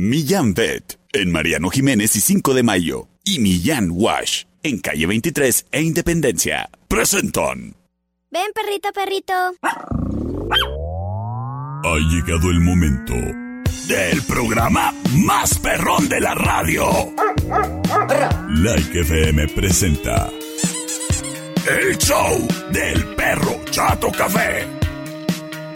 Millán Vet, en Mariano Jiménez y 5 de Mayo. Y Millán Wash, en calle 23 e Independencia. Presentan. Ven, perrito, perrito. Ha llegado el momento del programa más perrón de la radio. Like FM presenta el show del perro Chato Café.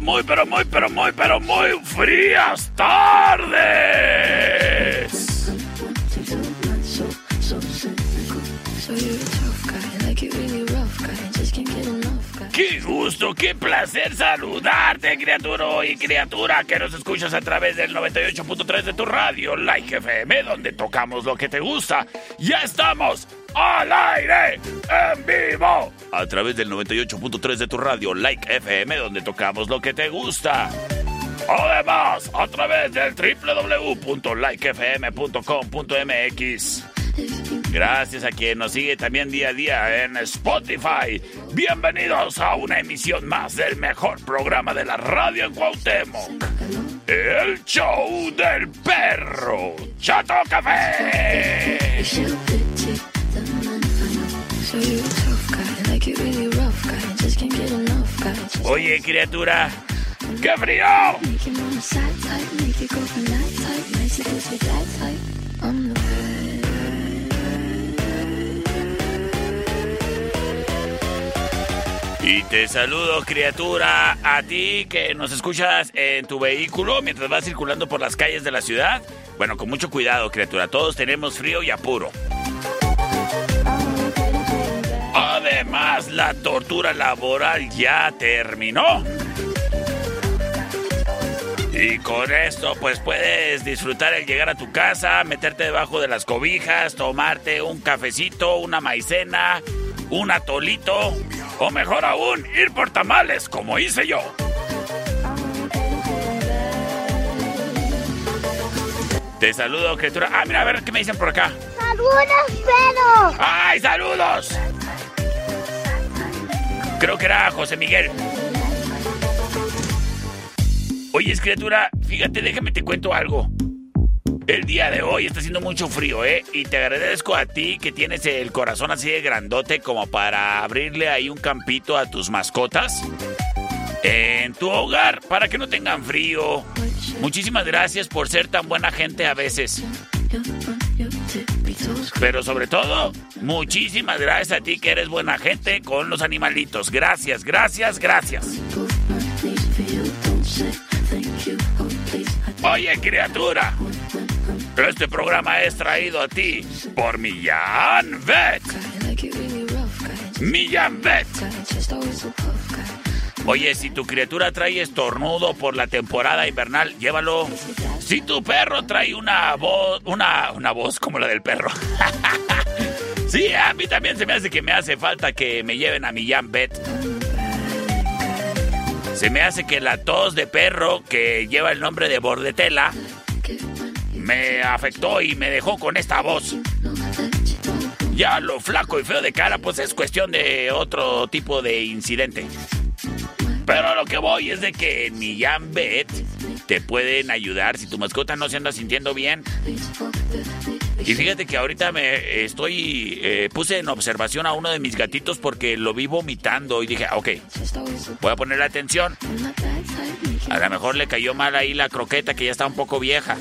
Muy, pero muy, pero muy, pero muy frías tardes. Qué gusto, qué placer saludarte, criatura y criatura que nos escuchas a través del 98.3 de tu radio, Like FM, donde tocamos lo que te gusta. Ya estamos al aire, en vivo, a través del 98.3 de tu radio, Like FM, donde tocamos lo que te gusta. Además, a través del www.likefm.com.mx. Gracias a quien nos sigue también día a día en Spotify. Bienvenidos a una emisión más del mejor programa de la radio en Cuauhtémoc. El show del perro Chato Café. Oye, criatura, ¡qué frío! Y te saludo, criatura, a ti que nos escuchas en tu vehículo mientras vas circulando por las calles de la ciudad. Bueno, con mucho cuidado, criatura. Todos tenemos frío y apuro. Además, la tortura laboral ya terminó. Y con esto, pues puedes disfrutar el llegar a tu casa, meterte debajo de las cobijas, tomarte un cafecito, una maicena, un atolito, o mejor aún, ir por tamales, como hice yo. Te saludo, criatura. Ah, mira, a ver qué me dicen por acá. ¡Saludos, Pedro! ¡Ay, saludos! Creo que era José Miguel. Oye, criatura, fíjate, déjame te cuento algo. El día de hoy está haciendo mucho frío, ¿eh? Y te agradezco a ti que tienes el corazón así de grandote como para abrirle ahí un campito a tus mascotas en tu hogar para que no tengan frío. Muchísimas gracias por ser tan buena gente a veces. Pero sobre todo, muchísimas gracias a ti que eres buena gente con los animalitos. Gracias, gracias, gracias. Oye, criatura. Este programa es traído a ti por Millán Vet. Millán Vet. Oye, si tu criatura trae estornudo por la temporada invernal, llévalo. Si tu perro trae una voz, una, una voz como la del perro. sí, a mí también se me hace que me hace falta que me lleven a Millán Vet. Se me hace que la tos de perro que lleva el nombre de Bordetela me afectó y me dejó con esta voz. Ya lo flaco y feo de cara, pues es cuestión de otro tipo de incidente. Pero lo que voy es de que en mi Bet te pueden ayudar si tu mascota no se anda sintiendo bien. Y fíjate que ahorita me estoy eh, puse en observación a uno de mis gatitos porque lo vi vomitando y dije, ok, voy a ponerle atención. A lo mejor le cayó mal ahí la croqueta que ya está un poco vieja.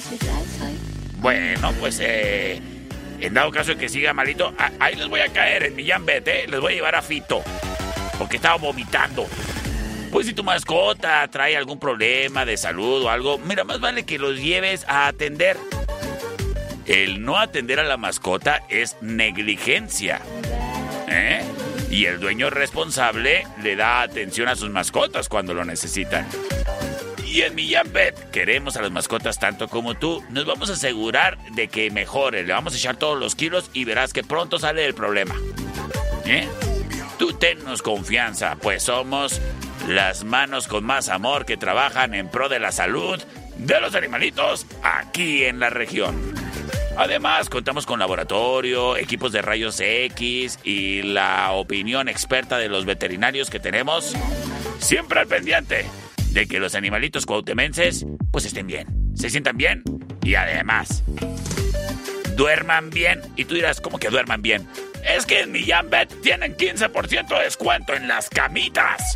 Bueno, pues eh, en dado caso de que siga malito, ahí les voy a caer en mi Bet, ¿eh? Les voy a llevar a Fito. Porque estaba vomitando. Pues si tu mascota trae algún problema de salud o algo, mira, más vale que los lleves a atender. el no atender a la mascota es negligencia. ¿Eh? Y el dueño responsable le da atención a sus mascotas cuando lo necesitan. Y en Millán Bet queremos a las mascotas tanto como tú. Nos vamos a asegurar de que mejore. Le vamos a echar todos los kilos y verás que pronto sale el problema. ¿Eh? Tú tennos confianza, pues somos las manos con más amor que trabajan en pro de la salud de los animalitos aquí en la región. Además, contamos con laboratorio, equipos de rayos X y la opinión experta de los veterinarios que tenemos siempre al pendiente de que los animalitos cuautemenses pues estén bien, se sientan bien y además duerman bien. Y tú dirás, ¿cómo que duerman bien? Es que en Millán Bet tienen 15% de descuento en las camitas.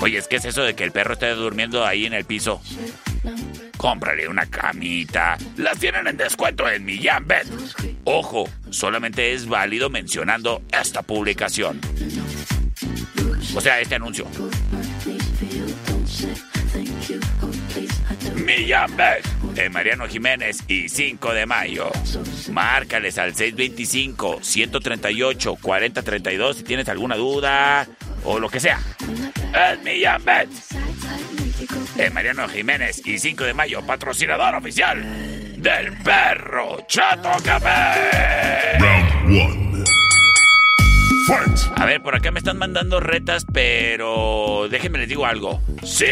Oye, es que es eso de que el perro esté durmiendo ahí en el piso. Cómprale una camita. Las tienen en descuento en Millán Bet. Ojo, solamente es válido mencionando esta publicación. O sea, este anuncio. Millán Bet en Mariano Jiménez y 5 de mayo. Márcales al 625-138-4032 si tienes alguna duda o lo que sea. Es Millán Bet en Mariano Jiménez y 5 de mayo, patrocinador oficial del perro Chato Café. Round 1. A ver, por acá me están mandando retas, pero déjenme les digo algo. Sí.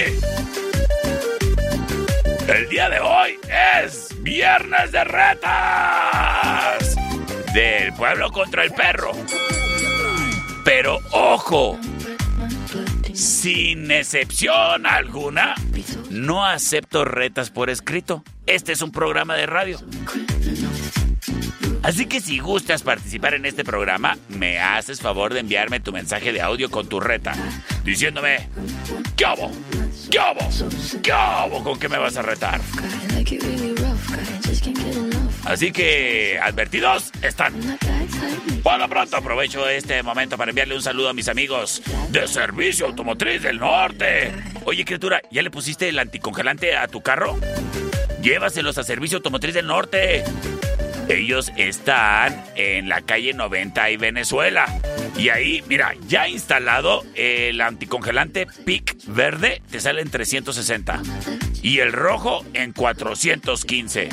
El día de hoy es Viernes de Retas. Del pueblo contra el perro. Pero ojo, sin excepción alguna, no acepto retas por escrito. Este es un programa de radio. Así que si gustas participar en este programa, me haces favor de enviarme tu mensaje de audio con tu reta, diciéndome, ¿qué hago? ¿Qué hago? ¿Qué hago? ¿Con qué me vas a retar? Así que, advertidos, están. Por lo pronto aprovecho este momento para enviarle un saludo a mis amigos de Servicio Automotriz del Norte. Oye, criatura, ¿ya le pusiste el anticongelante a tu carro? Llévaselos a Servicio Automotriz del Norte. Ellos están en la calle 90 y Venezuela. Y ahí, mira, ya instalado el anticongelante PIC verde te sale en 360 y el rojo en 415.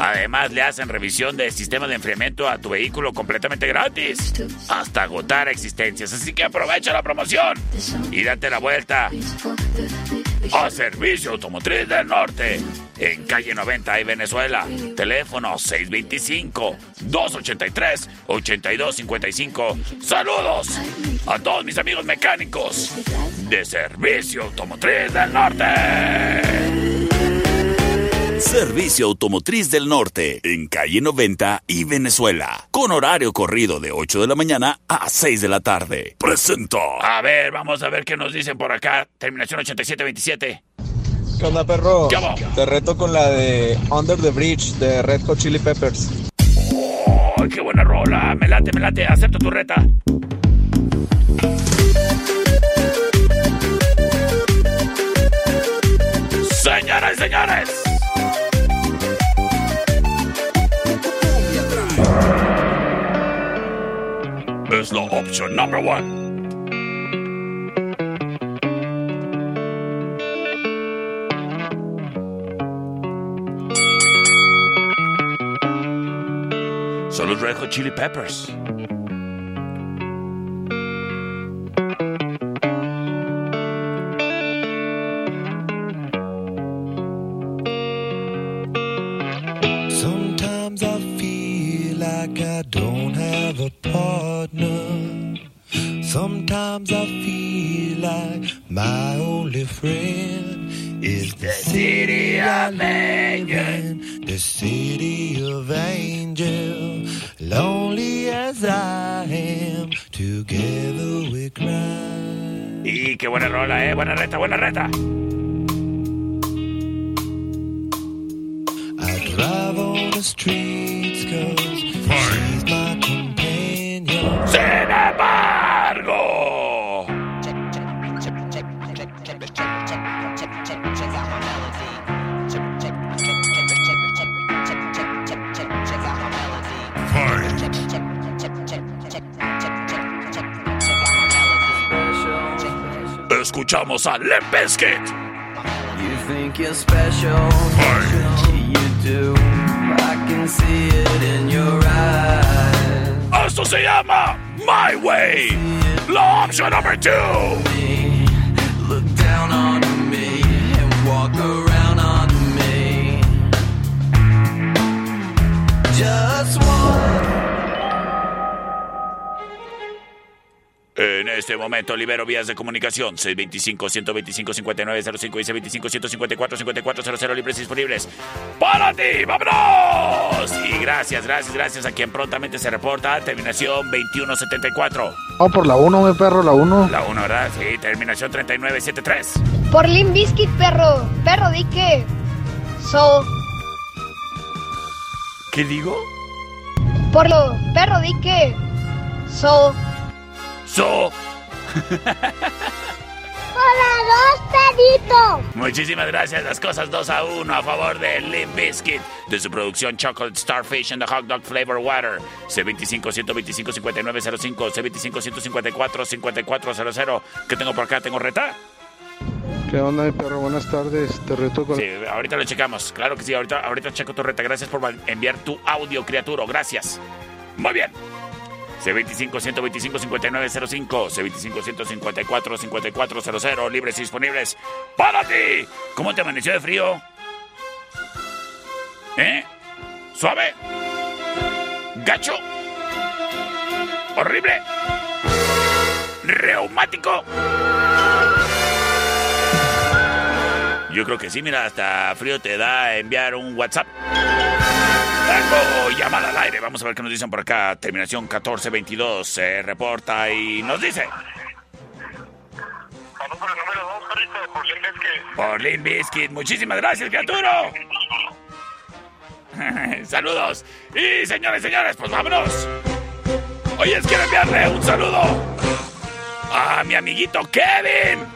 Además, le hacen revisión del sistema de enfriamiento a tu vehículo completamente gratis hasta agotar existencias. Así que aprovecha la promoción y date la vuelta a Servicio Automotriz del Norte en calle 90 y Venezuela. Teléfono 625-283-8255. Saludos a todos mis amigos mecánicos de Servicio Automotriz del Norte. Servicio Automotriz del Norte, en calle 90 y Venezuela, con horario corrido de 8 de la mañana a 6 de la tarde. Presento. A ver, vamos a ver qué nos dicen por acá. Terminación 8727. ¿Qué onda, perro? Te reto con la de Under the Bridge de Red Hot Chili Peppers. ¡Oh, qué buena rola! Me late, me late. Acepto tu reta. Señoras y señores. Es la opción number one. Son Red Hot Chili Peppers. Friend is the city of live the city of angel. Lonely as I am, together we cry. Y qué buena rola, eh. Buena reta, buena reta. I drive on the streets cause she's my companion. Sin embargo. Escuchamos a Limp Bizkit. You think you're special, you do. I can see it in your eyes. Esto se llama My Way. La opción number two. Look down on me and walk around on me. Just one. Este momento libero vías de comunicación 625-125-5905 y 625-154-5400 libres y disponibles. ¡Para ti! ¡Vámonos! Y gracias, gracias, gracias a quien prontamente se reporta. Terminación 2174. Oh, por la 1, mi perro, la 1. La 1, ¿verdad? Sí, terminación 3973. Por Limp Bizkit, perro. Perro, di que. So. ¿Qué digo? Por lo. Perro, di que. So. So. Hola, dos perritos. Muchísimas gracias. Las cosas 2 a 1 a favor de Limp Bizkit. De su producción Chocolate Starfish and the Hot Dog Flavor Water. C25-125-5905. C25-154-5400. ¿Qué tengo por acá? ¿Tengo reta? ¿Qué onda, mi perro? Buenas tardes. Te reto con. Sí, ahorita lo checamos. Claro que sí, ahorita, ahorita checo tu reta. Gracias por enviar tu audio, criatura. Gracias. Muy bien. C25-125-5905, C25-154-5400, libres y disponibles para ti. ¿Cómo te amaneció de frío? ¿Eh? ¿Suave? ¿Gacho? ¿Horrible? ¿Reumático? Yo creo que sí, mira, hasta frío te da enviar un WhatsApp. Llamada al aire. Vamos a ver qué nos dicen por acá. Terminación 1422 se reporta y nos dice. Vamos por el número 2, perrito, por Limp Bizkit. Por Limp Bizkit. Muchísimas gracias, criatura. Saludos. Y señores, señores, pues vámonos. Oye, quiero enviarle un saludo a mi amiguito Kevin.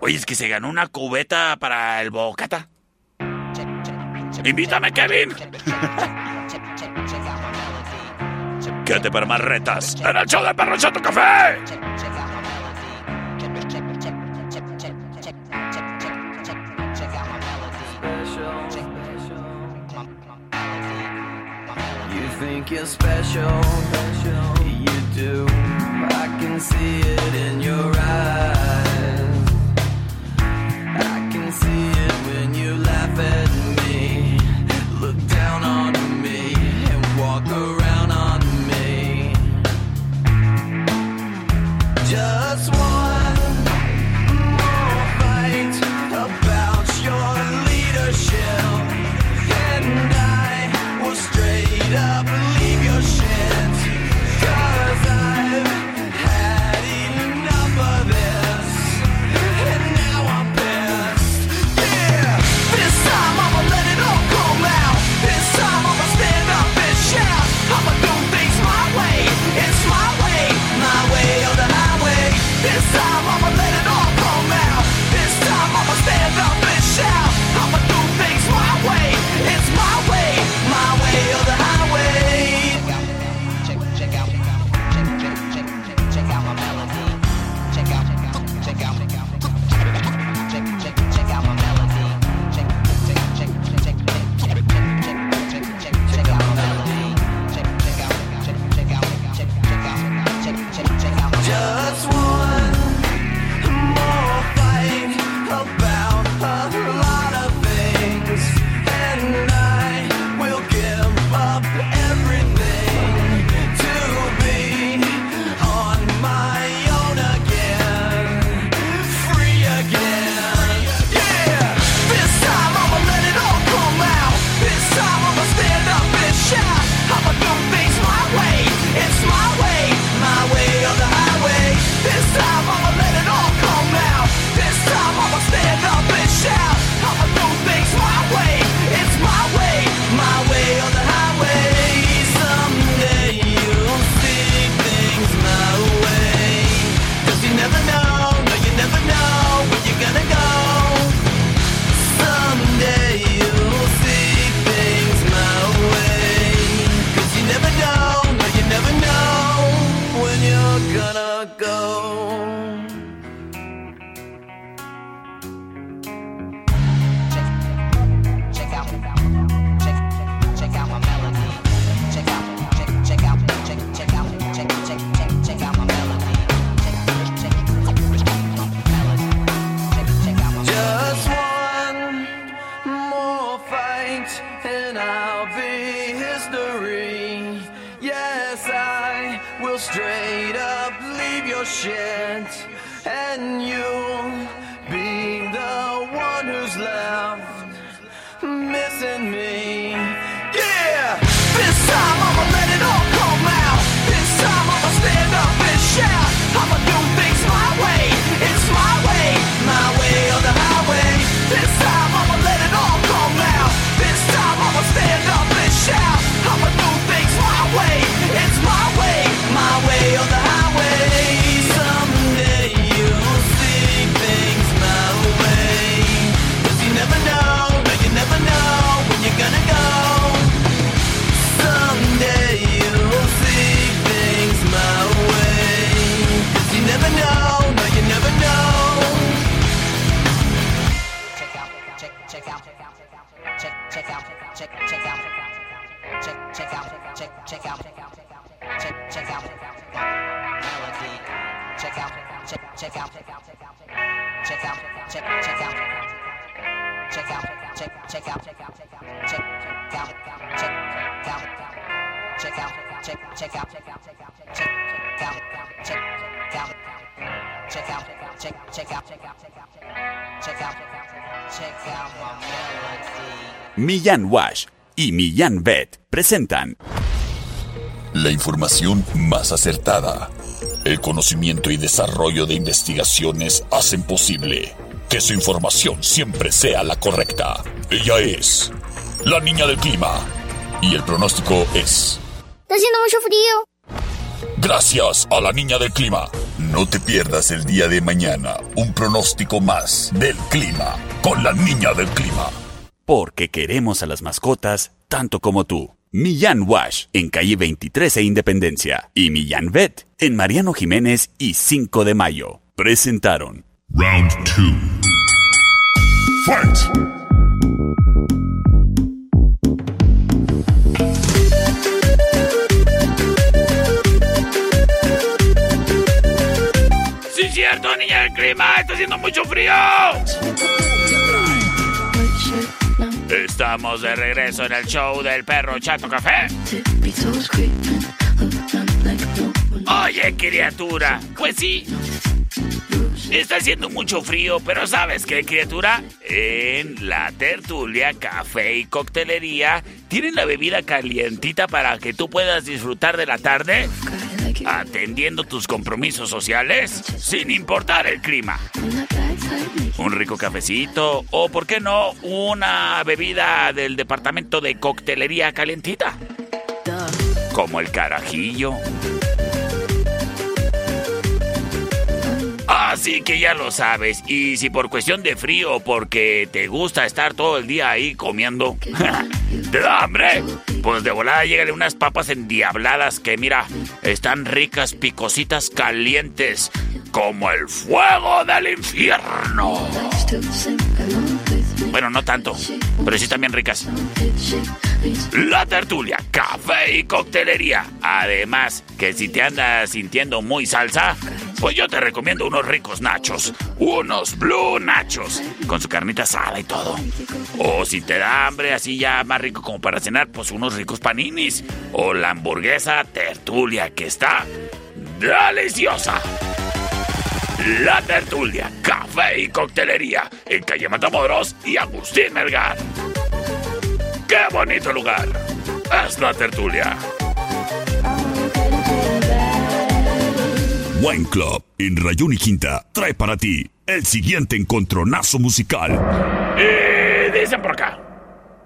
Oye, es que se ganó una cubeta para el bocata. Invítame, Kevin. Quédate para más retas en el show de Perro Chato Café. You think you're special, you do. I can see it in your eyes. Millán Wash y Millán Vet presentan La información más acertada. El conocimiento y desarrollo de investigaciones hacen posible que su información siempre sea la correcta. Ella es la niña del clima. Y el pronóstico es... Está haciendo mucho frío. Gracias a la niña del clima. No te pierdas el día de mañana un pronóstico más del clima con la niña del clima. Porque queremos a las mascotas tanto como tú. Millán Wash en calle 23 e Independencia y Millán Vet en Mariano Jiménez y 5 de Mayo. Presentaron Round 2. Fight! Sí, cierto, niña del clima, está haciendo mucho frío. Estamos de regreso en el show del perro Chato Café. Oye, criatura, pues sí. Está haciendo mucho frío, pero ¿sabes qué, criatura? En la tertulia, café y coctelería tienen la bebida calientita para que tú puedas disfrutar de la tarde atendiendo tus compromisos sociales sin importar el clima. Un rico cafecito o, ¿por qué no, una bebida del departamento de coctelería calientita? Como el carajillo. Así que ya lo sabes, y si por cuestión de frío porque te gusta estar todo el día ahí comiendo, ¿te da hambre? Pues de volada llegale unas papas endiabladas que mira, están ricas, picositas, calientes, como el fuego del infierno. Bueno, no tanto, pero sí también ricas. La tertulia, café y coctelería. Además, que si te andas sintiendo muy salsa, pues yo te recomiendo unos ricos nachos. Unos blue nachos. Con su carnita asada y todo. O si te da hambre así ya más rico como para cenar, pues unos ricos paninis. O la hamburguesa tertulia que está deliciosa. La tertulia, café y coctelería en calle Matamoros y Agustín Melgar. ¡Qué bonito lugar! Es la tertulia. Wine Club en Rayón y Quinta trae para ti el siguiente encontronazo musical. Y dicen por acá.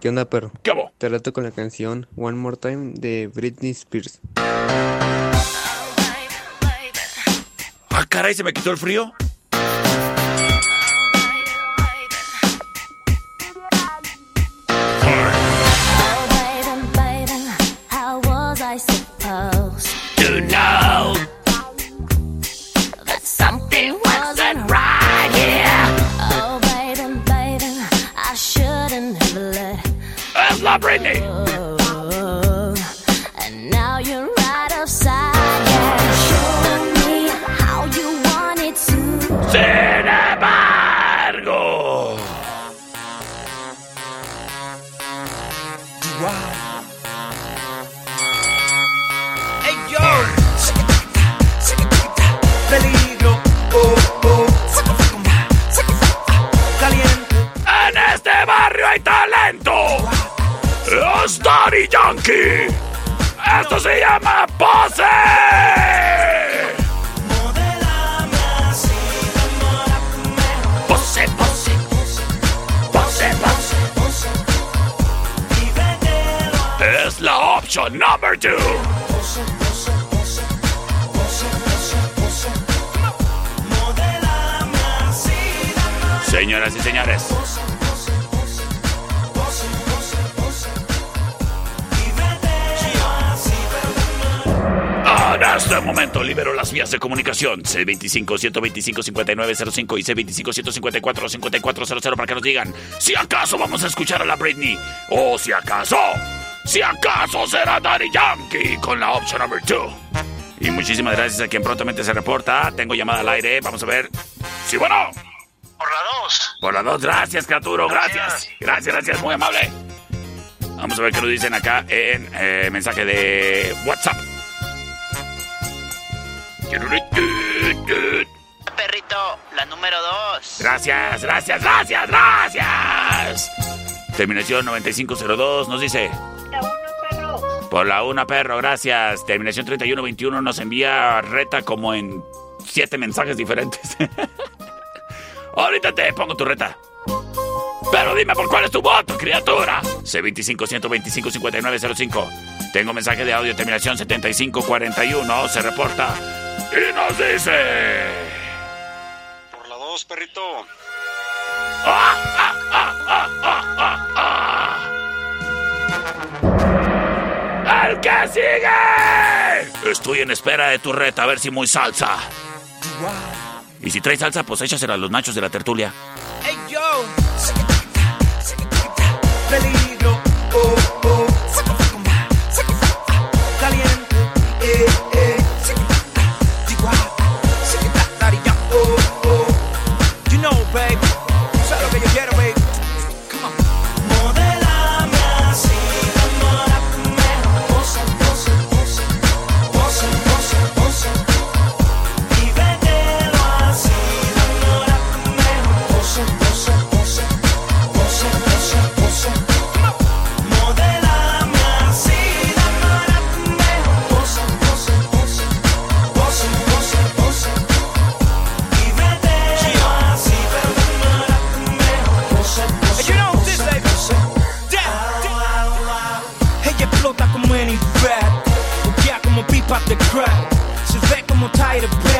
¿Qué onda, perro? ¿Qué hubo? Te reto con la canción One More Time de Britney Spears. Ah, caray, se me quitó el frío. How talento. Es Daddy Yankee. Esto se llama Pose. Pose, pose, pose, pose, pose. Es la opción number two. Señoras y señores. En este momento libero las vías de comunicación C25-125-5905 y C25-154-5400 para que nos digan si acaso vamos a escuchar a la Britney o si acaso, si acaso será Daddy Yankee con la opción number 2. Y muchísimas gracias a quien prontamente se reporta. Tengo llamada al aire. Vamos a ver. Sí, bueno. Por la 2. Por la 2. Gracias, criaturo. Gracias. Gracias, gracias. Muy amable. Vamos a ver qué nos dicen acá en eh, mensaje de WhatsApp. Perrito, la número 2. Gracias, gracias, gracias, gracias. Terminación 9502 nos dice. La uno, perro. Por la una, perro, gracias. Terminación 3121 nos envía reta como en siete mensajes diferentes. Ahorita te pongo tu reta. Pero dime por cuál es tu voto, criatura. C25-125-5905. Tengo mensaje de audio, terminación 7541. Se reporta y nos dice. Por la 2, perrito. ¡Ah, ah, ah, ah, ah, ah, ah! ¡El que sigue! Estoy en espera de tu reta, a ver si muy salsa. Y si trae salsa, pues échasela a los nachos de la tertulia. Hey yo, peligro, oh ve como Tyra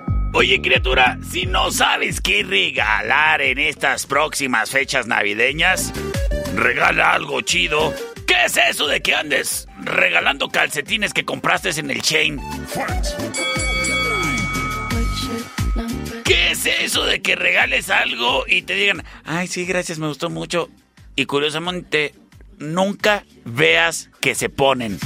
Oye, criatura, si no sabes qué regalar en estas próximas fechas navideñas, regala algo chido. ¿Qué es eso de que andes regalando calcetines que compraste en el chain? ¿Qué es eso de que regales algo y te digan, ay, sí, gracias, me gustó mucho? Y curiosamente, nunca veas que se ponen.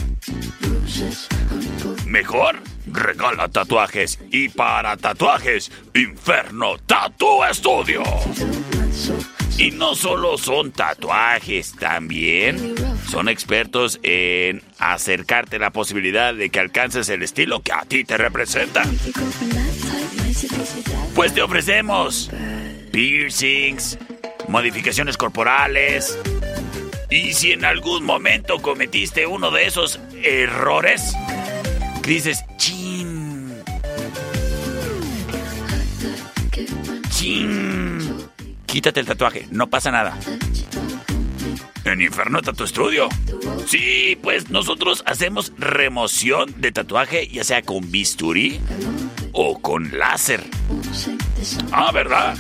Mejor regala tatuajes y para tatuajes, Inferno Tattoo Studio. Y no solo son tatuajes, también son expertos en acercarte la posibilidad de que alcances el estilo que a ti te representa. Pues te ofrecemos piercings, modificaciones corporales. Y si en algún momento cometiste uno de esos errores, dices, chin. Chin. Quítate el tatuaje, no pasa nada. En Inferno Tattoo Studio. Sí, pues nosotros hacemos remoción de tatuaje, ya sea con bisturí o con láser. Ah, ¿verdad?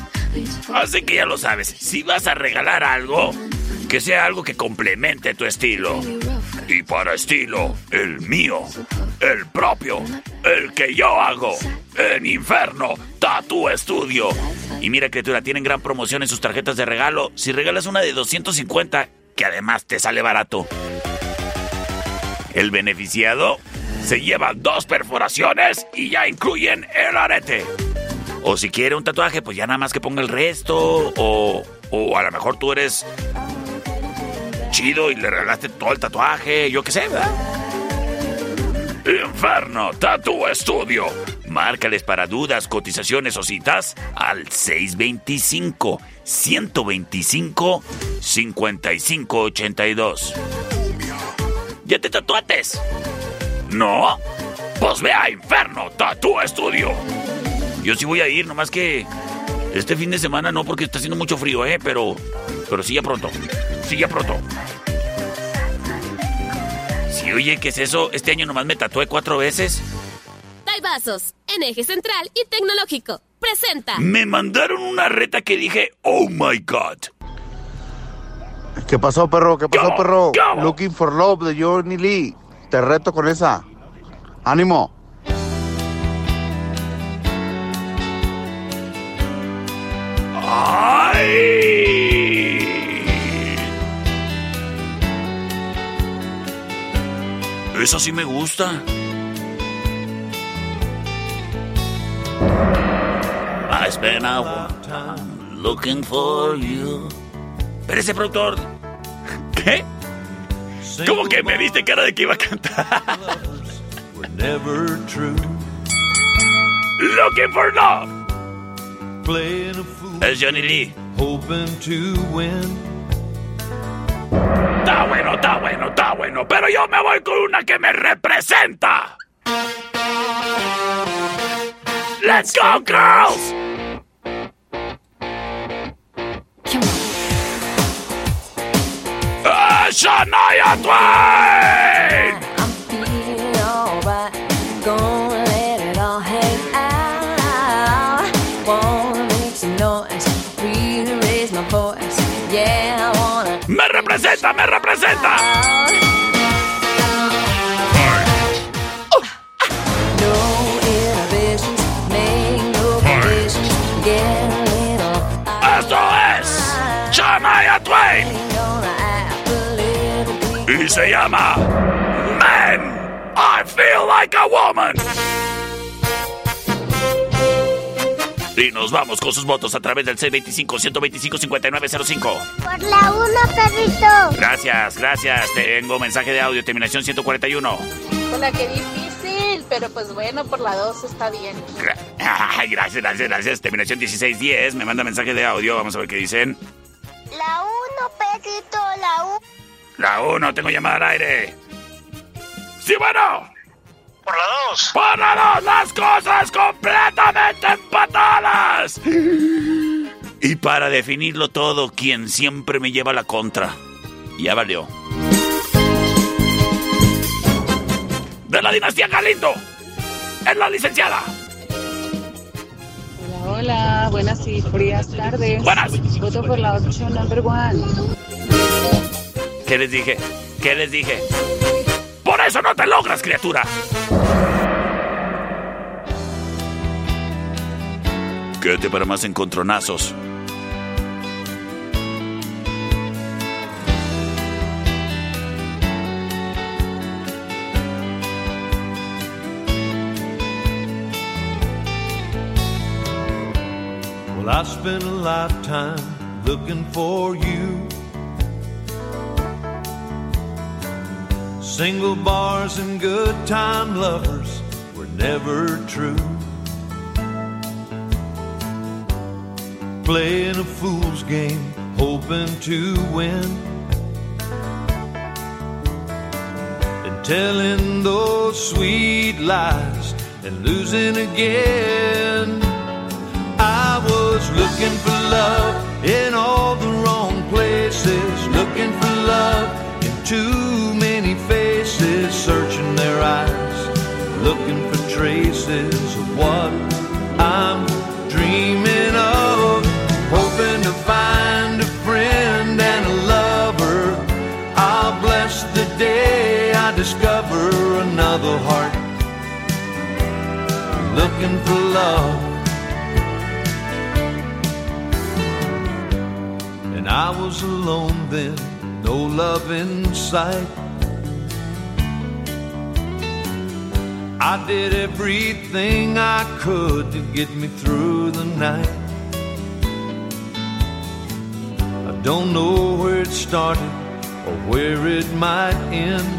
Así que ya lo sabes, si vas a regalar algo, que sea algo que complemente tu estilo. Y para estilo, el mío, el propio, el que yo hago, en Inferno Tattoo Studio. Y mira, criatura, tienen gran promoción en sus tarjetas de regalo. Si regalas una de 250, que además te sale barato. El beneficiado se lleva dos perforaciones y ya incluyen el arete. O si quiere un tatuaje, pues ya nada más que ponga el resto. O, o a lo mejor tú eres chido y le regalaste todo el tatuaje, yo qué sé, ¿verdad? Inferno Tattoo Studio. Márcales para dudas, cotizaciones o citas al 625 125 5582. ¿Ya te tatuates? ¿No? Pues ve a Inferno Tattoo Studio. Yo sí voy a ir, nomás que este fin de semana no, porque está haciendo mucho frío, ¿eh? Pero, pero sí ya pronto. Sí ya pronto. Sí, oye, ¿qué es eso? Este año nomás me tatué cuatro veces. Vasos, en eje central y tecnológico. Presenta. Me mandaron una reta que dije, oh my god. ¿Qué pasó, perro? ¿Qué pasó, perro? Looking for Love de Johnny Lee. Te reto con esa. ¡Ánimo! ¡Ay! Esa sí me gusta. I spent a long time looking for you. Pero ese productor. ¿Qué? ¿Cómo que me viste cara de que iba a cantar? Looking for love. Playing a fool. Es Johnny Lee. Hoping to win. Está bueno, está bueno, está bueno. Pero yo me voy con una que me representa. Let's go, girls! Shania Twain! me representa. Esto es Jamaya Twain y se llama Man, I Feel Like a Woman. Y nos vamos con sus votos a través del C25-125-5905. Por la 1, perrito. Gracias, gracias. Tengo mensaje de audio, terminación 141. Hola, qué difícil, pero pues bueno, por la 2 está bien. Gra- Ay, gracias, gracias, gracias. Terminación 1610. Me manda mensaje de audio. Vamos a ver qué dicen. La 1, perrito, la 1. La 1, tengo llamada al aire. Sí, bueno. Por la 2. Por la 2, las cosas completamente empatadas. Y para definirlo todo, quien siempre me lleva la contra. Ya valió. De la dinastía Galindo. Es la licenciada. Hola, hola, buenas y frías tardes. Buenas. Voto por la 8, number one. ¿Qué les dije? ¿Qué les dije? Por eso no te logras, criatura. Quédate para más encontronazos. Well, I spent a lifetime looking for you. Single bars and good time lovers were never true. Playing a fool's game, hoping to win. And telling those sweet lies and losing again. I was looking for love in all the wrong places, looking for love in too many eyes, looking for traces of what I'm dreaming of, hoping to find a friend and a lover. I'll bless the day I discover another heart looking for love. And I was alone then, no love in sight. I did everything I could to get me through the night. I don't know where it started or where it might end.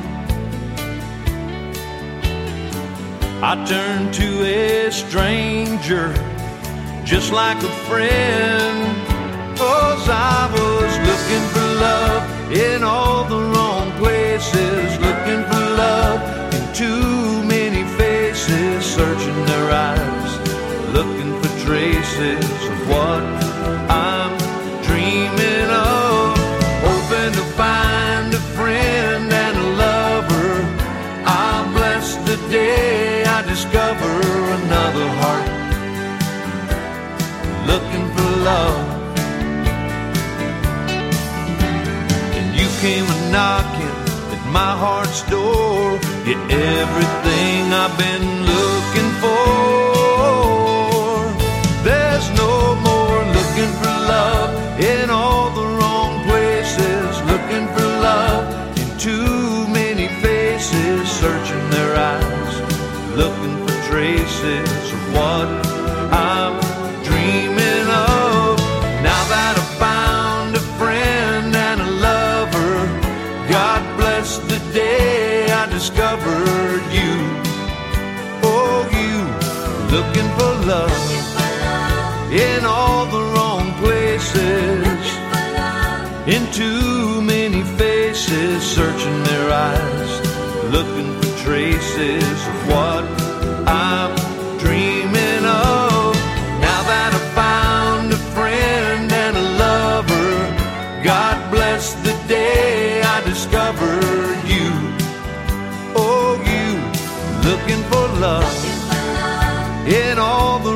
I turned to a stranger just like a friend. Cause I was looking for love in all the wrong places, looking for love in too what I'm dreaming of, hoping to find a friend and a lover. Bless the day I discover another heart looking for love. You came a knocking at my heart's door. Get everything I've been looking for. In all the wrong places. Looking for love in too many faces. Searching their eyes. Looking for traces of what I'm dreaming of. Now that I found a friend and a lover, God bless the day I discovered you. Oh, you looking for love in all too many faces, searching their eyes, looking for traces of what I'm dreaming of. Now that I found a friend and a lover, God bless the day I discovered you. Oh, you looking for love in all the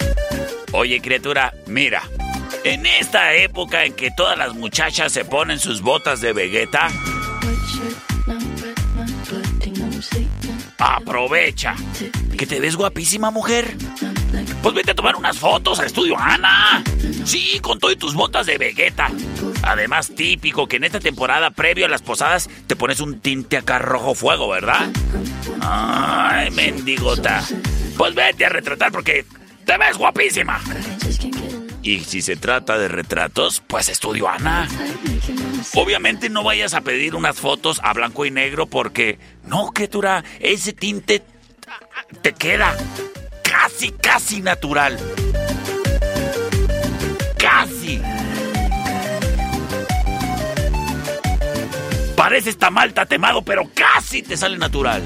Oye, criatura, mira. En esta época en que todas las muchachas se ponen sus botas de Vegeta, aprovecha. Que te ves guapísima, mujer. Pues vete a tomar unas fotos al estudio Ana. Sí, con todo y tus botas de Vegeta. Además, típico que en esta temporada, previo a las posadas, te pones un tinte acá rojo fuego, ¿verdad? Ay, mendigota. Pues vete a retratar porque te ves guapísima. Y si se trata de retratos, pues estudio Ana. Obviamente no vayas a pedir unas fotos a blanco y negro porque, no, criatura, ese tinte te queda casi, casi natural. Casi. Pareces tamal tatemado, pero casi te sale natural.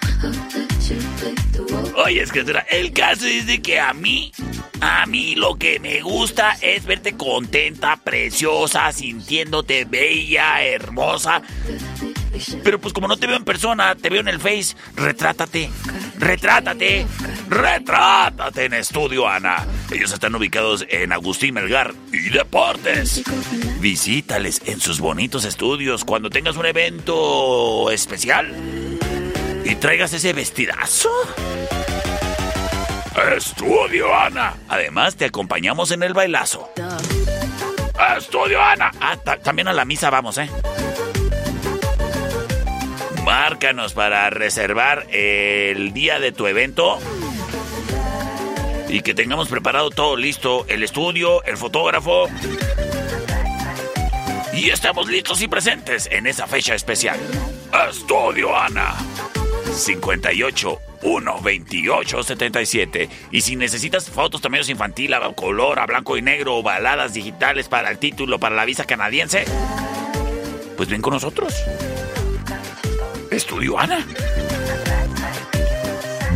Oye, escritura, el caso es de que a mí, a mí lo que me gusta es verte contenta, preciosa, sintiéndote bella, hermosa. Pero pues como no te veo en persona, te veo en el Face, retrátate, retrátate, retrátate en estudio, Ana. Ellos están ubicados en Agustín Melgar y Deportes. Visítales en sus bonitos estudios cuando tengas un evento especial y traigas ese vestidazo. Estudio Ana. Además, te acompañamos en el bailazo. Estudio Ana. Ah, ta- también a la misa vamos, ¿eh? Márcanos para reservar el día de tu evento. Y que tengamos preparado todo listo. El estudio, el fotógrafo. Y estamos listos y presentes en esa fecha especial. Estudio Ana. 58 1 28 77. Y si necesitas fotos tamaños infantil, a color, a blanco y negro o baladas digitales para el título, para la visa canadiense, pues ven con nosotros. Estudio Ana.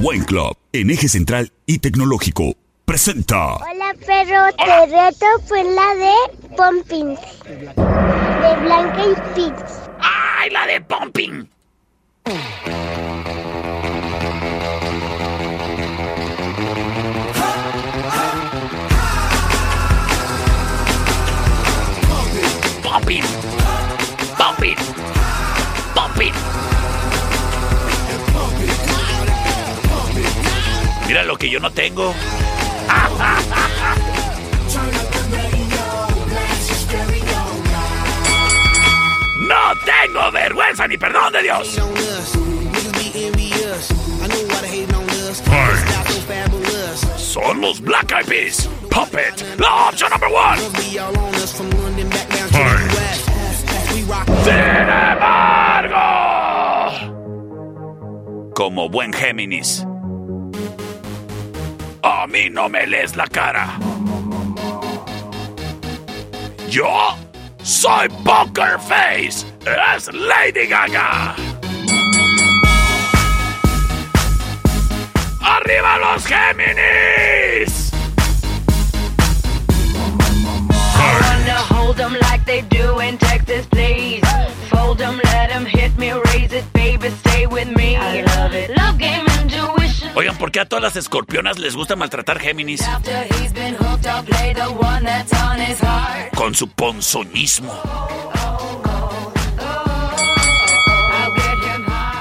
Buen Club, en eje central y tecnológico, presenta. Hola, perro. Te reto fue la de Pumping. De Blanca y Pitts. ¡Ay, la de Pumping! Pumping. Mira lo que yo no tengo. No tengo vergüenza ni perdón de Dios. Son los Black Eyed Peas. Puppet. La opción number one. Sin embargo, como buen Géminis, a mí no me lees la cara. Yo soy Poker Face. Es Lady Gaga. ¡Arriba los Géminis! I wanna hold like they do in Texas, please. Fold let hit me, raise it, baby, stay with me. I love it. Love game intuition. Oigan, ¿por qué a todas las escorpionas les gusta maltratar Géminis? After he's been hooked, I'll play the one that's on his heart. Con su ponzoñismo.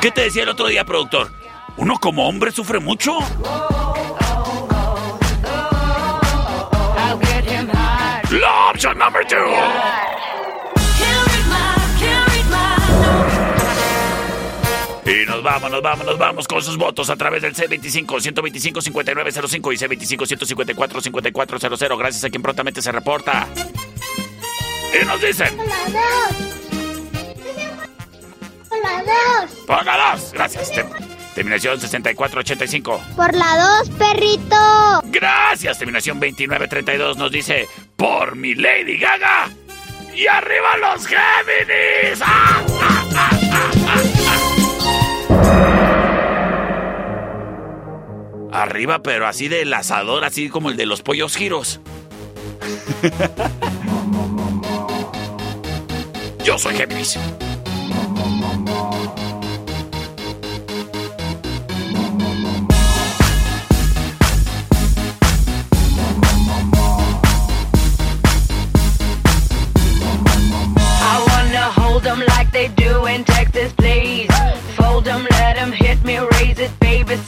¿Qué te decía el otro día, productor? ¿Uno como hombre sufre mucho? La opción number two. Y nos vamos, nos vamos, nos vamos con sus votos a través del C25-125-5905 y C25-154-5400. Gracias a quien prontamente se reporta. Y nos dicen, Por la 2. por la 2. Gracias. Te- terminación 6485. Por la 2, perrito. Gracias. Terminación 2932 nos dice, por mi Lady Gaga. ¡Y arriba los Géminis! ¡Ah, ah, ah, Arriba, pero así del asador, así como el de los pollos giros. Yo soy Géminis.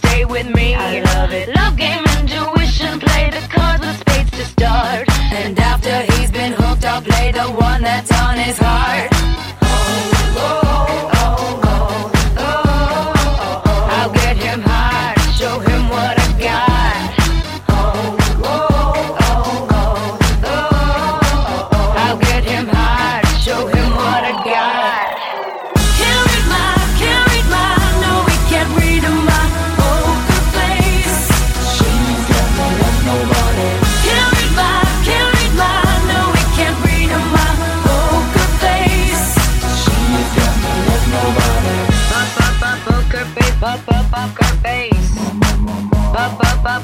I wanna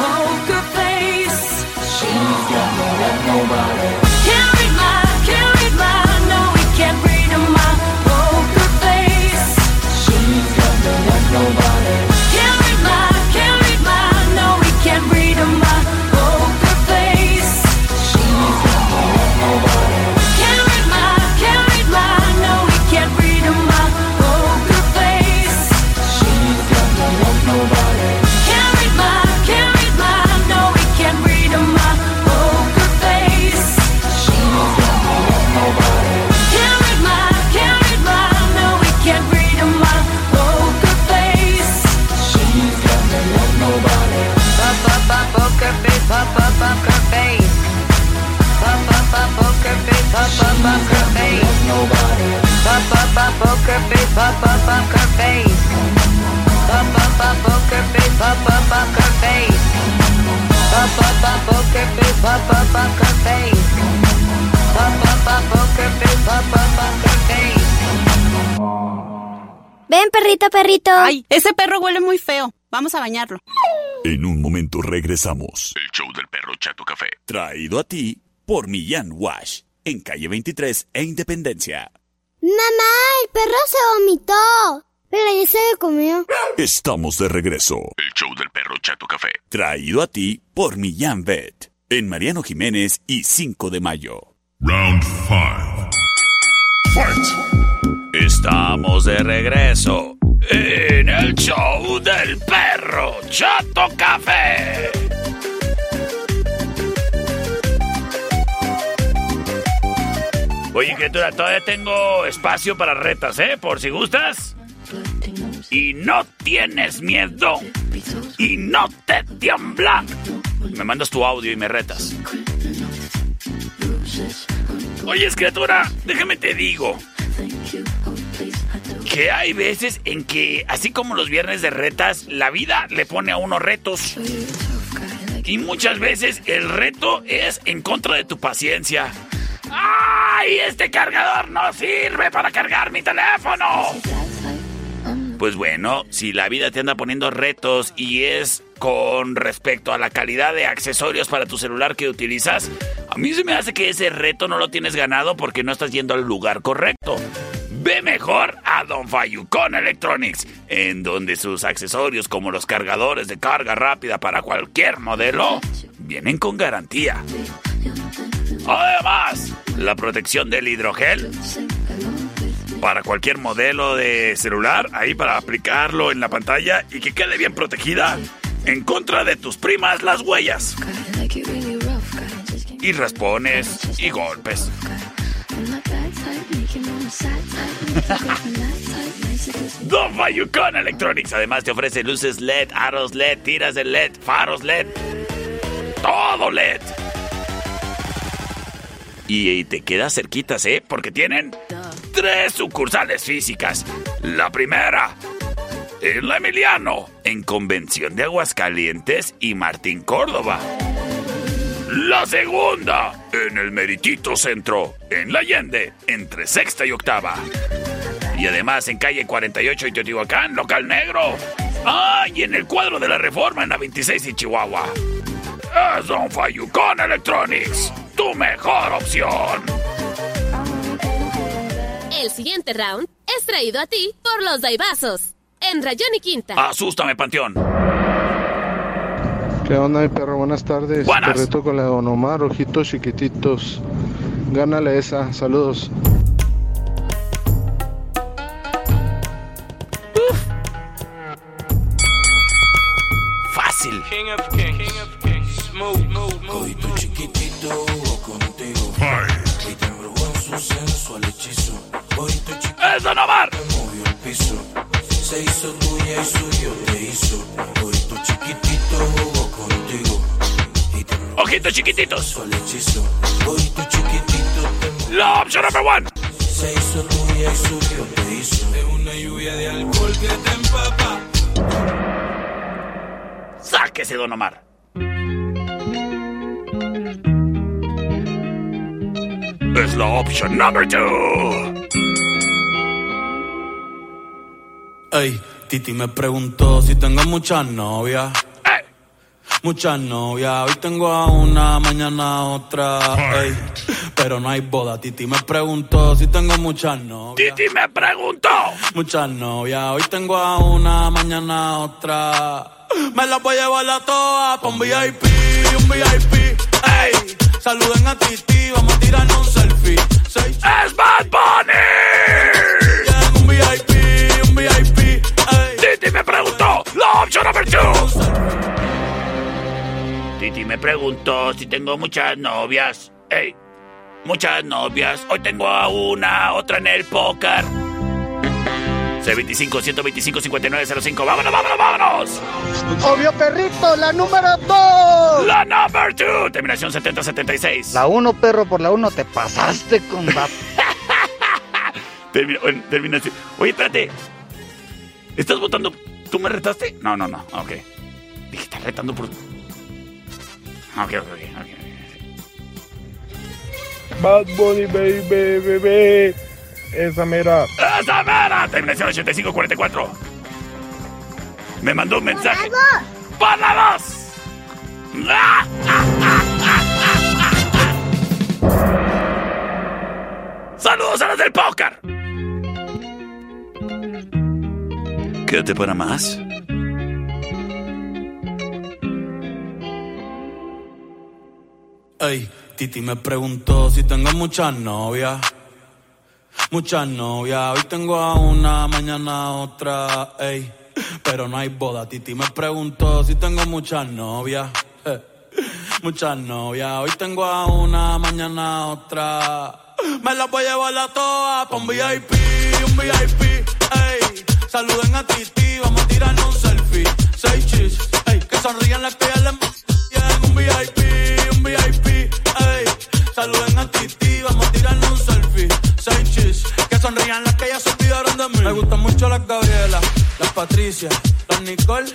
poker face. She's got no love, nobody. Poker face, poker face. Poker face, poker face. Poker face, poker face. Poker face, poker face. Ven, perrito, perrito. Ay, ese perro huele muy feo. Vamos a bañarlo. En un momento regresamos. El show del perro Chato Café. Traído a ti por Millán Wash. En calle 23 e Independencia. Mamá, el perro se vomitó. Pero ya se lo comió. Estamos de regreso. El show del perro Chato Café. Traído a ti por Millán Vet. En Mariano Jiménez y 5 de mayo. Round 5. Estamos de regreso en el show del perro Chato Café. Oye, criatura, todavía tengo espacio para retas, ¿eh? Por si gustas. Y no tienes miedo. Y no te tiembla. Me mandas tu audio y me retas. Oye, criatura, déjame te digo. que hay veces en que, así como los viernes de retas, la vida le pone a uno retos. Y muchas veces el reto es en contra de tu paciencia. ¡Ay! Este cargador no sirve para cargar mi teléfono. Pues bueno, si la vida te anda poniendo retos y es con respecto a la calidad de accesorios para tu celular que utilizas, a mí se me hace que ese reto no lo tienes ganado porque no estás yendo al lugar correcto. Ve mejor a Don Fayucon Electronics, en donde sus accesorios como los cargadores de carga rápida para cualquier modelo vienen con garantía. Además, la protección del hidrogel para cualquier modelo de celular, ahí para aplicarlo en la pantalla y que quede bien protegida en contra de tus primas las huellas. Y raspones y golpes. Don Fayucon Electronics además te ofrece luces LED, aros LED, tiras de LED, faros LED. Todo LED. Y, te quedas cerquitas, ¿eh? Porque tienen tres sucursales físicas. La primera, en la Emiliano, en Convención de Aguascalientes y Martín Córdoba. La segunda, en el Meritito Centro, en La Allende, entre sexta y octava. Y además en calle 48 y Teotihuacán, local negro. Ah, y en el cuadro de la Reforma en la 26 y Chihuahua. Es Don Fayucon Electronics, tu mejor opción. El siguiente round es traído a ti por los Daibazos. En Rayón y Quinta. Asústame, Panteón. ¿Qué onda, mi perro? Buenas tardes. Buenas. Te reto con la Don Omar, ojitos chiquititos. Gánale esa. Saludos. Fácil. Codito chiquitito contigo. Y te embrujó en su sensual hechizo. Codito chiquitito. ¡Eso no mar! Movió el piso. Se hizo tuya y suyo te hizo. Codito chiquitito jugó contigo. Ojitos chiquititos. Hechizo. Codito chiquitito te La opción number one. Se hizo tuya y suyo te hizo. Es una lluvia de alcohol que te empapa. Sáquese, Don Omar. Es la opción number two. Ey, Titi me preguntó si tengo muchas novias. Muchas novias, hoy tengo a una, mañana a otra. Ey, pero no hay boda. Titi me preguntó si tengo muchas novias. Titi me preguntó. Muchas novias, hoy tengo a una, mañana a otra. Me las voy a llevar a todas pa' un VIP, un VIP. Ey, saluden a Titi, vamos a tirarnos un selfie. ¡Es Bad Bunny! un VIP, un VIP. Ey. Titi me preguntó. La opción number two. Titi me preguntó si tengo muchas novias. Ey, muchas novias. Hoy tengo a una, otra en el póker. C25 125 5905. ¡Vámonos, vámonos, vámonos! Obvio perrito, la número 2. La number 2, terminación 7076. La 1, perro, por la 1 te pasaste con la... Bueno, terminación. Oye, espérate. ¿Estás votando? ¿Tú me retaste? No, no, no. Ok. Dije, estás retando por. Ok, ok, ok. ok. Bad Bunny, baby, bebé. Esa mera. ¡Esa mera! Terminación 8544. Me mandó un mensaje. ¡Para dos! ¡Ah! ¡Saludos a los del póker! Quédate para más. Ey, Titi me preguntó si tengo muchas novias. Muchas novias, hoy tengo a una, mañana a otra, ey. Pero no hay boda, Titi me preguntó si tengo muchas novias. Muchas novias, hoy tengo a una, mañana a otra. Me las voy a llevar a todas pa' un VIP, un VIP, ey. Saluden a Titi, vamos a tirarnos un selfie. Seis chis, ey. Que sonrían las que ya tienen un VIP, un VIP, ey. Saluden a Titi, vamos a tirarnos un selfie. Seis chis, que sonrían las que ya se olvidaron de mí. Me gustan mucho las Gabriela, las Patricia, las Nicole,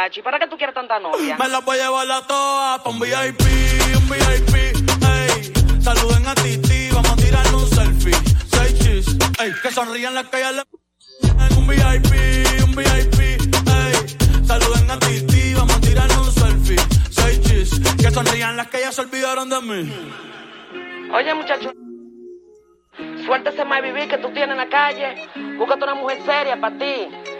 acá, muchacho, ¿y para qué tú quieres tanta novia? Me las voy a llevar a todas pa' un VIP, un VIP, ey. Saluden a Titi, vamos a tirar un selfie. Seis chis, ey. Que sonrían las que ya le... Un VIP, un VIP, ey. Saluden a Titi, vamos a tirar un selfie. Seis chis, que sonrían las que ya se olvidaron de mí. Oye, muchacho, suerte ese más vivir que tú tienes en la calle. Búscate una mujer seria para ti.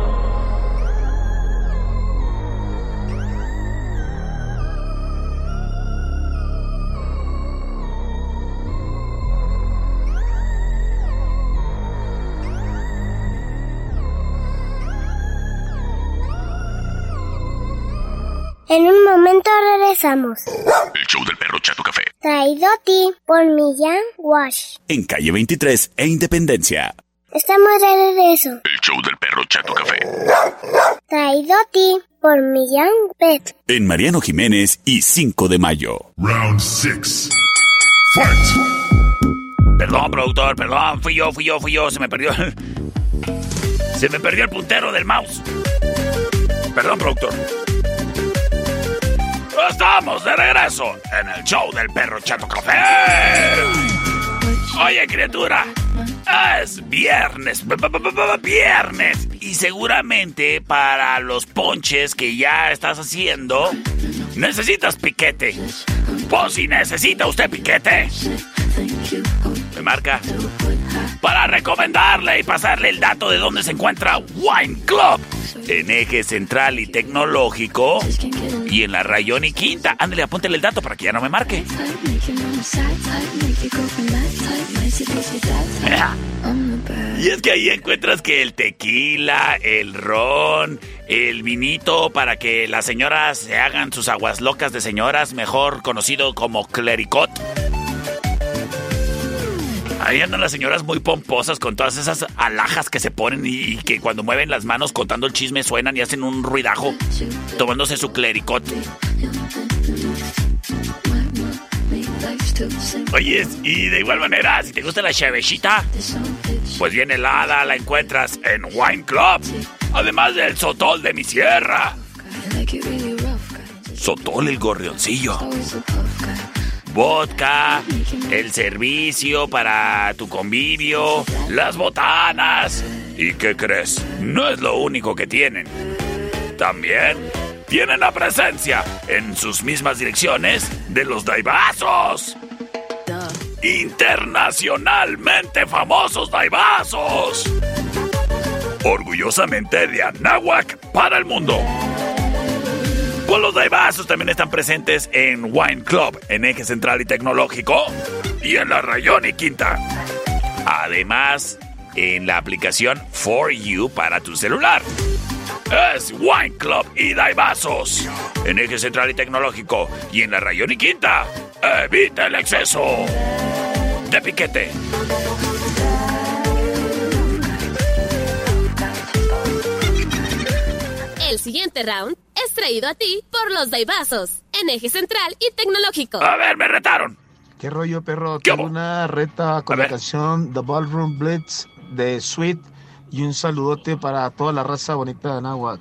En un momento regresamos. El show del perro Chato Café. Traído a ti por Millán Wash. En calle 23 e Independencia. Estamos de regreso. El show del perro Chato Café. Traído a ti por Millán Pet. En Mariano Jiménez y 5 de mayo. Round 6. Perdón, productor, perdón. Fui yo, fui yo, fui yo. Se me perdió el... Se me perdió el puntero del mouse. Perdón, productor. Estamos de regreso en el show del perro Chato Café. Oye, criatura, es viernes, viernes. Y seguramente para los ponches que ya estás haciendo, necesitas piquete. Pues si necesita usted piquete, me marca para recomendarle y pasarle el dato de dónde se encuentra Wine Club. En eje central y tecnológico y en la Rayón y Quinta. Ándale, apúntele el dato para que ya no me marque. Y es que ahí encuentras que el tequila, el ron, el vinito para que las señoras se hagan sus aguas locas de señoras, mejor conocido como clericot. Ahí andan las señoras muy pomposas con todas esas alhajas que se ponen y, que cuando mueven las manos contando el chisme suenan y hacen un ruidajo tomándose su clericot. Oye, y de igual manera, si te gusta la chevechita, pues bien helada la encuentras en Wine Club. Además del sotol de mi sierra. Sotol el gorrioncillo. Vodka, el servicio para tu convivio, las botanas. ¿Y qué crees? No es lo único que tienen. También tienen la presencia en sus mismas direcciones de los daibazos. Internacionalmente famosos daibazos. Orgullosamente de Anáhuac para el mundo. Pues los daibazos también están presentes en Wine Club, en Eje Central y Tecnológico y en la Rayón y Quinta. Además, en la aplicación For You para tu celular. Es Wine Club y Daibazos. En Eje Central y Tecnológico y en la Rayón y Quinta. Evita el exceso de piquete. El siguiente round es traído a ti por los Daibazos, en eje central y tecnológico. A ver, me retaron. ¿Qué rollo, perro? Tengo una reta con la canción The Ballroom Blitz de Sweet y un saludote para toda la raza bonita de Anáhuac.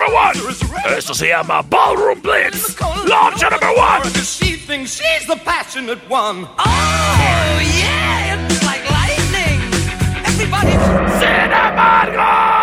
Number one. Esto se llama Ballroom Blitz. La option number one. She thinks she's the passionate one. Oh, yeah, it's like lightning. Everybody. Sin embargo.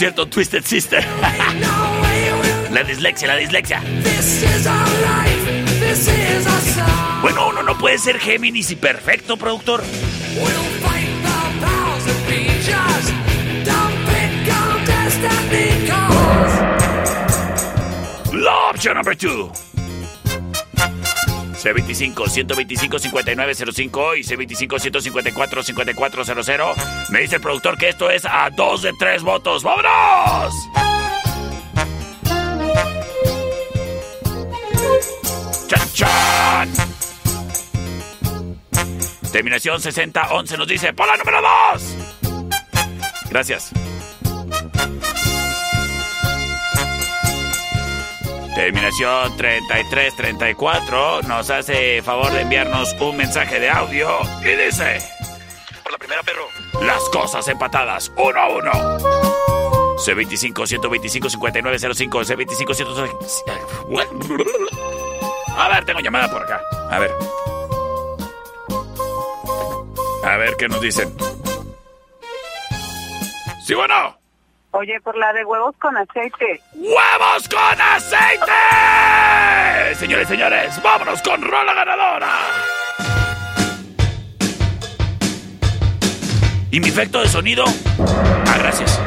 No es cierto, Twisted Sister. la dislexia, la dislexia. Bueno, uno no puede ser Géminis y perfecto, productor. We'll. La option number two. C25 125 5905 y C25 154 5400. Me dice el productor que esto es a dos de tres votos. ¡Vámonos! ¡Chan! Terminación 6011 nos dice ¡Por la número 2! Gracias. Terminación 3334 nos hace favor de enviarnos un mensaje de audio y dice: Por la primera, perro. Las cosas empatadas, uno a uno. C25 125 5905 C25 125 A ver, tengo llamada por acá. A ver. A ver qué nos dicen. Sí, bueno. Oye, por la de huevos con aceite. ¡Huevos con aceite! Señores, señores, vámonos con rola ganadora. ¿Y mi efecto de sonido? Ah, gracias.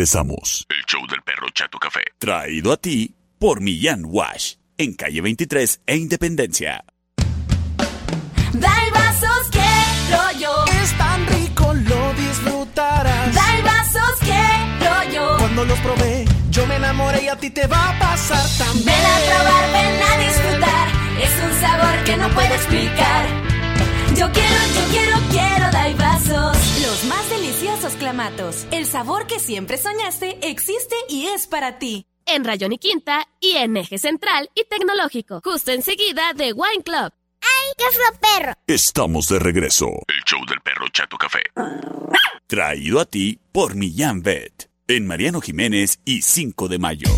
Regresamos. El show del perro Chato Café. Traído a ti por Millán Wash. En calle 23 e Independencia. Dai vasos quiero yo. Es tan rico, lo disfrutarás. Dai vasos quiero yo. Cuando los probé, yo me enamoré y a ti te va a pasar también. Ven a probar, ven a disfrutar. Es un sabor que no puedo explicar. Yo quiero, yo quiero, quiero Dai vasos. Los más deliciosos clamatos. El sabor que siempre soñaste existe y es para ti. En Rayón y Quinta y en Eje Central y Tecnológico. Justo enseguida de Wine Club. ¡Ay, qué fue perro! Estamos de regreso. El show del perro Chato Café. Traído a ti por Millán Vet. En Mariano Jiménez y 5 de mayo.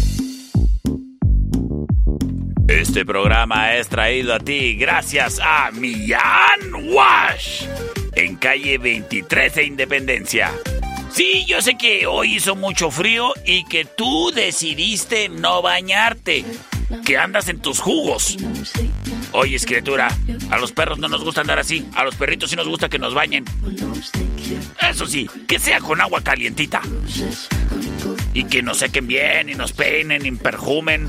Este programa es traído a ti gracias a Millán Wash. En calle 23 de Independencia. Sí, yo sé que hoy hizo mucho frío y que tú decidiste no bañarte. Que andas en tus jugos. Oye, criatura, a los perros no nos gusta andar así. A los perritos sí nos gusta que nos bañen. Eso sí, que sea con agua calientita. Y que nos sequen bien y nos peinen y perfumen.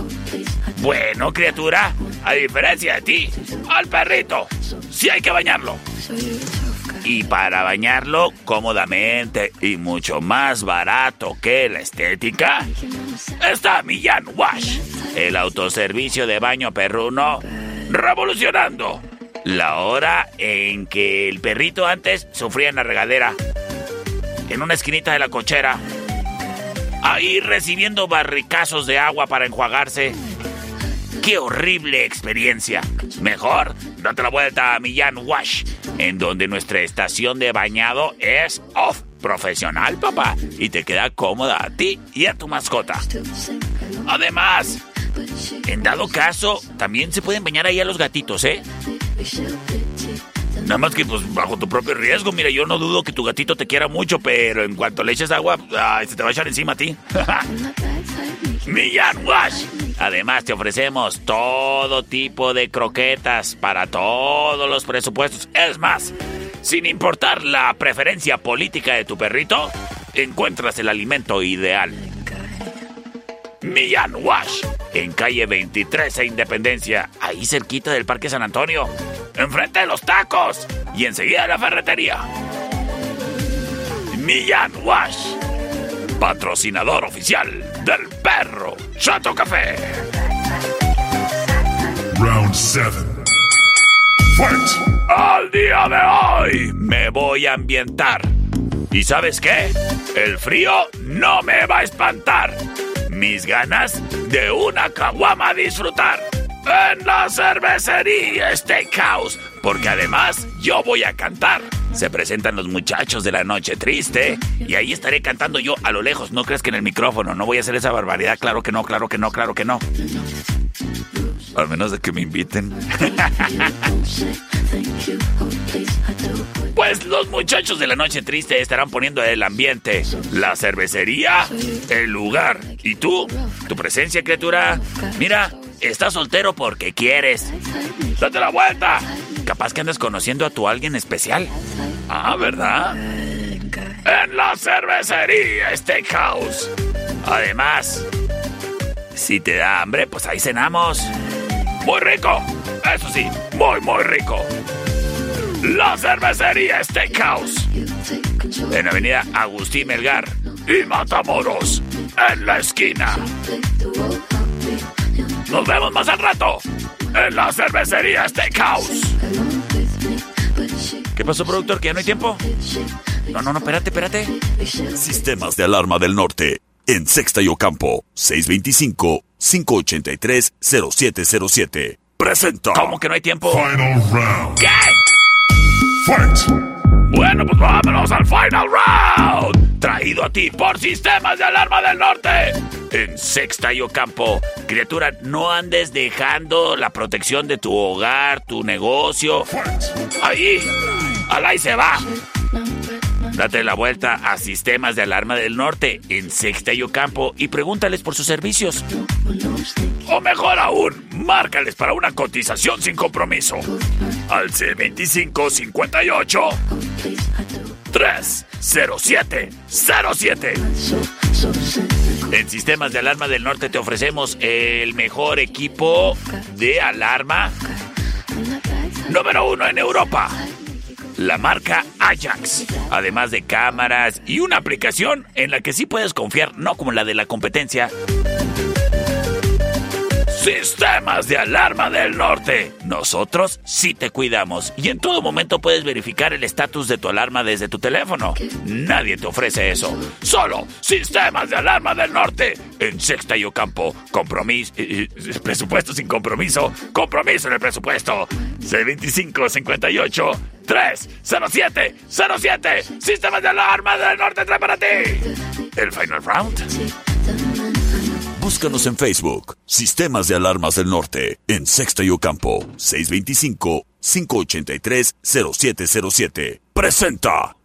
Bueno, criatura, a diferencia de ti, al perrito, sí hay que bañarlo. Y para bañarlo cómodamente y mucho más barato que la estética, está Millán Wash, el autoservicio de baño perruno, revolucionando la hora en que el perrito antes sufría en la regadera, en una esquinita de la cochera, ahí recibiendo barricazos de agua para enjuagarse. ¡Qué horrible experiencia! Mejor, date la vuelta a Millán Wash, en donde nuestra estación de bañado es off profesional, papá, y te queda cómoda a ti y a tu mascota. Además, en dado caso, también se pueden bañar ahí a los gatitos, ¿eh? Nada más que pues bajo tu propio riesgo, mira, yo no dudo que tu gatito te quiera mucho, pero en cuanto le eches agua, ay, se te va a echar encima a ti. Millán Wash. Además te ofrecemos todo tipo de croquetas para todos los presupuestos. Es más, sin importar la preferencia política de tu perrito, encuentras el alimento ideal. Millán Wash, en calle 23 e Independencia, ahí cerquita del Parque San Antonio, enfrente de los tacos y enseguida de la ferretería. Millán Wash, patrocinador oficial del perro Chato Café. Round 7. Fight. Al día de hoy me voy a ambientar. ¿Y sabes qué? El frío no me va a espantar. Mis ganas de una caguama a disfrutar. En la cervecería Steakhouse. Porque además yo voy a cantar. Se presentan los muchachos de la noche triste. Y ahí estaré cantando yo a lo lejos. No crees que en el micrófono. No voy a hacer esa barbaridad. Claro que no, claro que no, claro que no. Al menos de que me inviten. Pues los muchachos de la noche triste estarán poniendo el ambiente, la cervecería, el lugar. ¿Y tú? ¿Tu presencia, criatura? Mira, estás soltero porque quieres. ¡Date la vuelta! Capaz que andas conociendo a tu alguien especial. Ah, ¿verdad? En la cervecería Steakhouse. Además, si te da hambre, pues ahí cenamos. Muy rico. Eso sí, muy, muy rico. La cervecería Steakhouse. En Avenida Agustín Melgar y Matamoros. En la esquina. Nos vemos más al rato. En la cervecería Steakhouse. ¿Qué pasó, productor? ¿Que ya no hay tiempo? No, no, no, espérate, espérate. Sistemas de alarma del norte. En Sexta y Ocampo. 625-583-0707. Presenta. ¿Cómo que no hay tiempo? Final round. ¿Qué? Fight. Bueno, pues vámonos al final round. Traído a ti por Sistemas de Alarma del Norte. En Sexta y Ocampo. Criatura, no andes dejando la protección de tu hogar, tu negocio. Ahí. Al ahí se va. Date la vuelta a Sistemas de Alarma del Norte en Sexta y y pregúntales por sus servicios. O mejor aún, márcales para una cotización sin compromiso. Al C2558 30707. En Sistemas de Alarma del Norte te ofrecemos el mejor equipo de alarma número uno en Europa. La marca Ajax, además de cámaras y una aplicación en la que sí puedes confiar, no como la de la competencia. Sistemas de Alarma del Norte. Nosotros sí te cuidamos y en todo momento puedes verificar el estatus de tu alarma desde tu teléfono. Nadie te ofrece eso. Solo Sistemas de Alarma del Norte. En Sexta y Ocampo. Compromiso. eh, eh, presupuesto sin compromiso. Compromiso en el presupuesto. C25 58 307 07. Sistemas de Alarma del Norte trae para ti. El Final Round. Búscanos en Facebook, Sistemas de Alarmas del Norte, en Sexta y Ocampo, 625-583-0707. Presenta.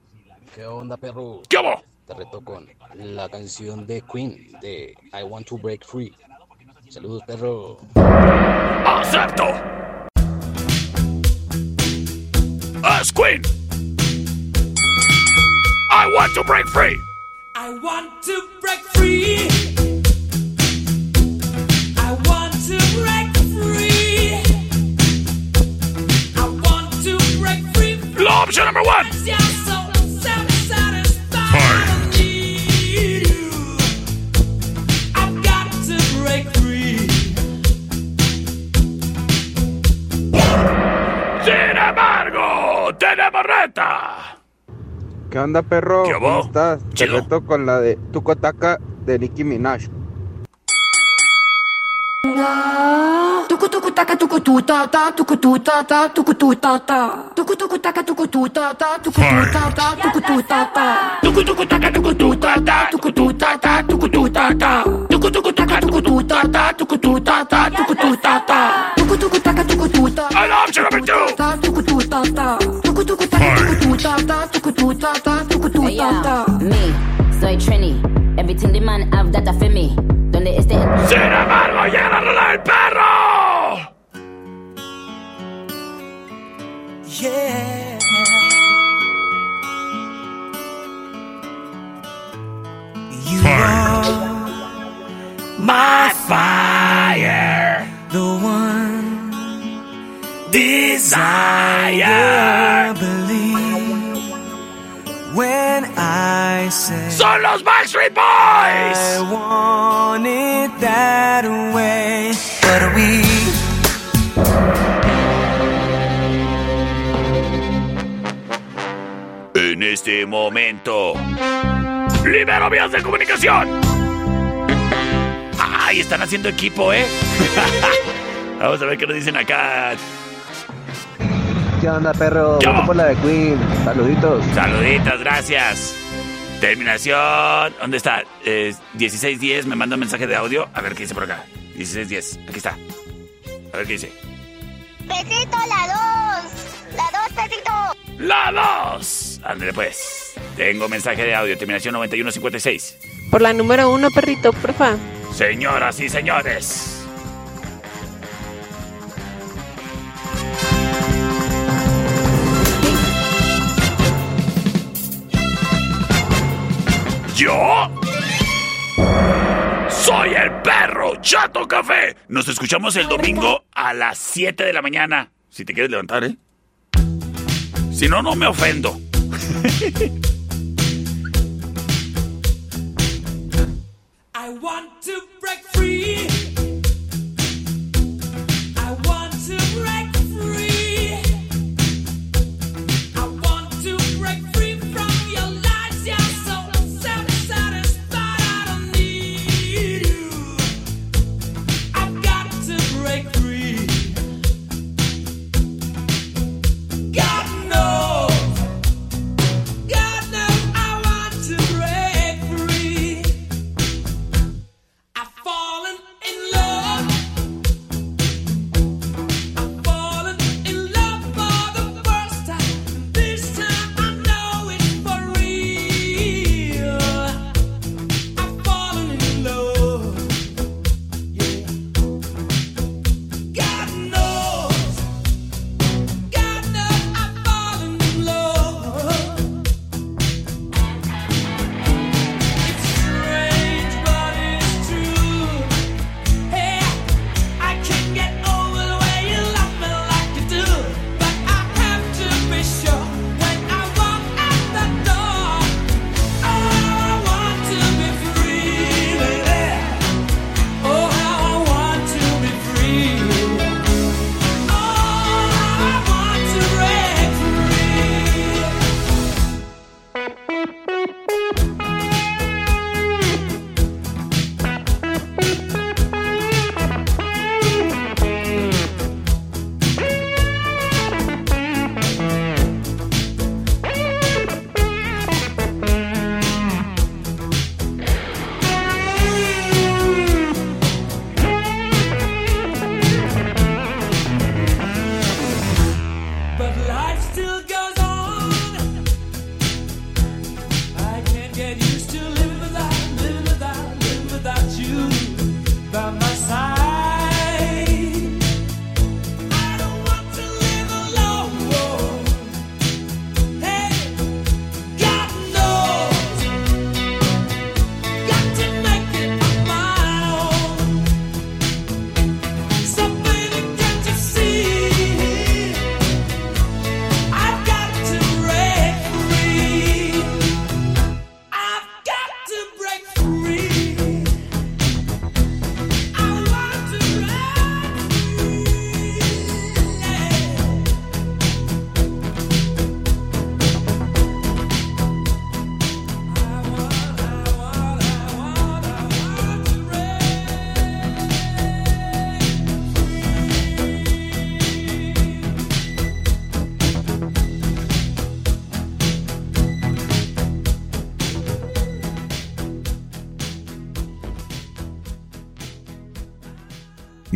¿Qué onda, perro? ¿Qué hago? Te reto con la canción de Queen de I Want to Break Free. Saludos, perro. ¡Acepto! As Queen. I want to break free. I want to break free. To break free. Sin embargo, tenemos reta. ¿Qué onda, perro? ¿Qué ¿Cómo estás? Te reto con la de Tucotaca de Nicki Minaj. Tuku taka tuku tu ta ta ta ta ta ta taka tuku tu ta ta ta ta ta ta taka tuku tu ta ta ta ta ta ta taka tuku tu ta ta ta ta taka tuku tu ta two. ta tuku tu ta ta taka tuku Me, Trini. Everything the man have that for me. Donde esté. Sin embargo, llega la rola del perro. Yeah. You are my fire, the one desire. Son los Backstreet Boys. I want it that way, but we. En este momento, libero vías de comunicación. Ay, están haciendo equipo, ¿eh? Vamos a ver qué nos dicen acá. ¿Qué onda, perro? ¿Qué Voto hubo? por la de Queen. Saluditos. Saluditas, gracias. Terminación. ¿Dónde está? Eh, 1610 me manda un mensaje de audio. A ver qué dice por acá. 1610. Aquí está. A ver qué dice. Besito, la dos. La dos, besito. La 2. Ándale pues. Tengo mensaje de audio. Terminación 9156. Por la número uno, perrito, porfa. Señoras y señores. Yo soy el perro Chato Café. Nos escuchamos el domingo a las 7 de la mañana. Si te quieres levantar, ¿eh? Si no, no me ofendo.